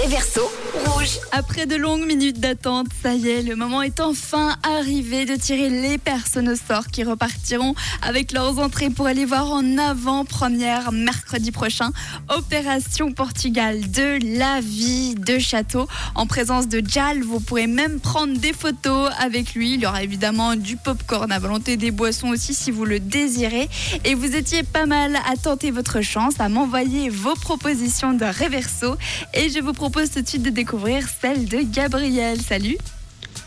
Réverso Après de longues minutes d'attente, ça y est, le moment est enfin arrivé de tirer les personnes au sort qui repartiront avec leurs entrées pour aller voir en avant-première mercredi prochain Opération Portugal de la vie de Château en présence de Jal. Vous pourrez même prendre des photos avec lui. Il y aura évidemment du popcorn à volonté, des boissons aussi si vous le désirez. Et vous étiez pas mal à tenter votre chance, à m'envoyer vos propositions de Reverso. Et je vous propose tout de suite de découvrir celle de Gabriel. Salut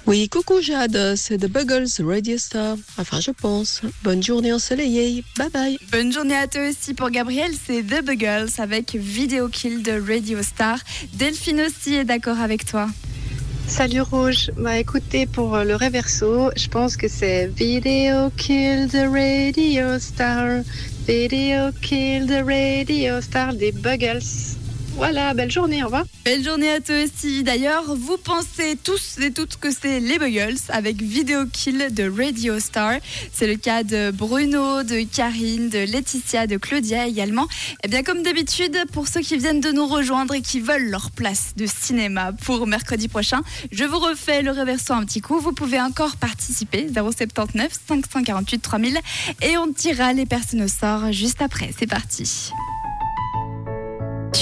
Oui, coucou Jade, c'est The Buggles Radio Star. Enfin, je pense. Bonne journée ensoleillée. Bye bye. Bonne journée à toi aussi pour Gabriel, c'est The Buggles avec Video Kill de Radio Star. Delphine aussi est d'accord avec toi. Salut Rouge, bah écoutez pour euh, le réverso, je pense que c'est Video Kill the Radio Star, Video Kill the Radio Star des Buggles. Voilà, belle journée, au revoir. Belle journée à toi aussi. D'ailleurs, vous pensez tous et toutes que c'est les Buggles avec Video Kill de Radio Star. C'est le cas de Bruno, de Karine, de Laetitia, de Claudia également. Et bien comme d'habitude, pour ceux qui viennent de nous rejoindre et qui veulent leur place de cinéma pour mercredi prochain, je vous refais le réversant un petit coup. Vous pouvez encore participer 079 548 3000 et on tirera les personnes au sort juste après. C'est parti.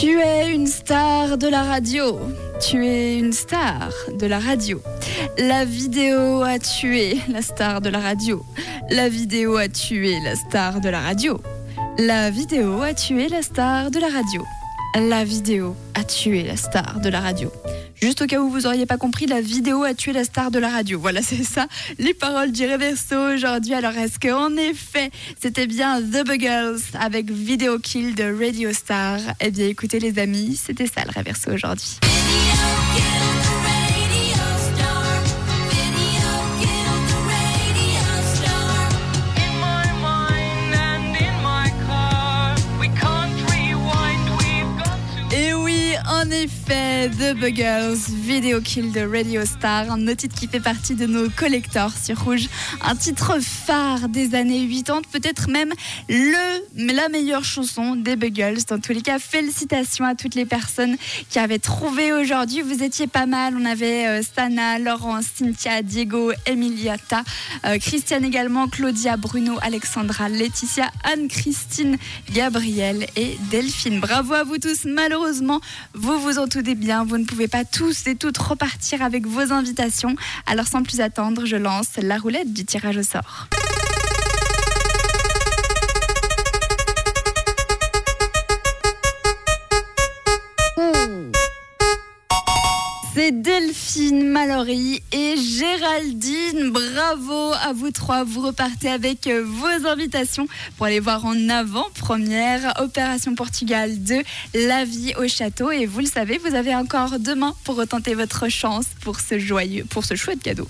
Tu es une star de la radio. Tu es une star de la radio. La vidéo a tué la star de la radio. La vidéo a tué la star de la radio. La vidéo a tué la star de la radio. La vidéo a tué la star de la radio. Juste au cas où vous auriez pas compris, la vidéo a tué la star de la radio. Voilà, c'est ça, les paroles du Reverso aujourd'hui. Alors, est-ce qu'en effet, c'était bien The Buggles avec Video Kill de Radio Star? Eh bien, écoutez les amis, c'était ça le Reverso aujourd'hui. En effet, The Buggles, Video Kill de Radio Star, un titre qui fait partie de nos collectors sur Rouge. Un titre phare des années 80, peut-être même le, la meilleure chanson des Buggles. Dans tous les cas, félicitations à toutes les personnes qui avaient trouvé aujourd'hui. Vous étiez pas mal. On avait euh, Sana, Laurent, Cynthia, Diego, Emiliata, euh, Christiane également, Claudia, Bruno, Alexandra, Laetitia, Anne-Christine, Gabriel et Delphine. Bravo à vous tous. Malheureusement, vous vous entendez bien. Vous ne pouvez pas tous et toutes repartir avec vos invitations. Alors sans plus attendre, je lance la roulette du tirage au sort. C'est Delphine Mallory et Géraldine. Bravo à vous trois. Vous repartez avec euh, vos invitations pour aller voir en avant-première Opération Portugal 2, La vie au château. Et vous le savez, vous avez encore demain pour retenter votre chance pour ce joyeux, pour ce chouette cadeau.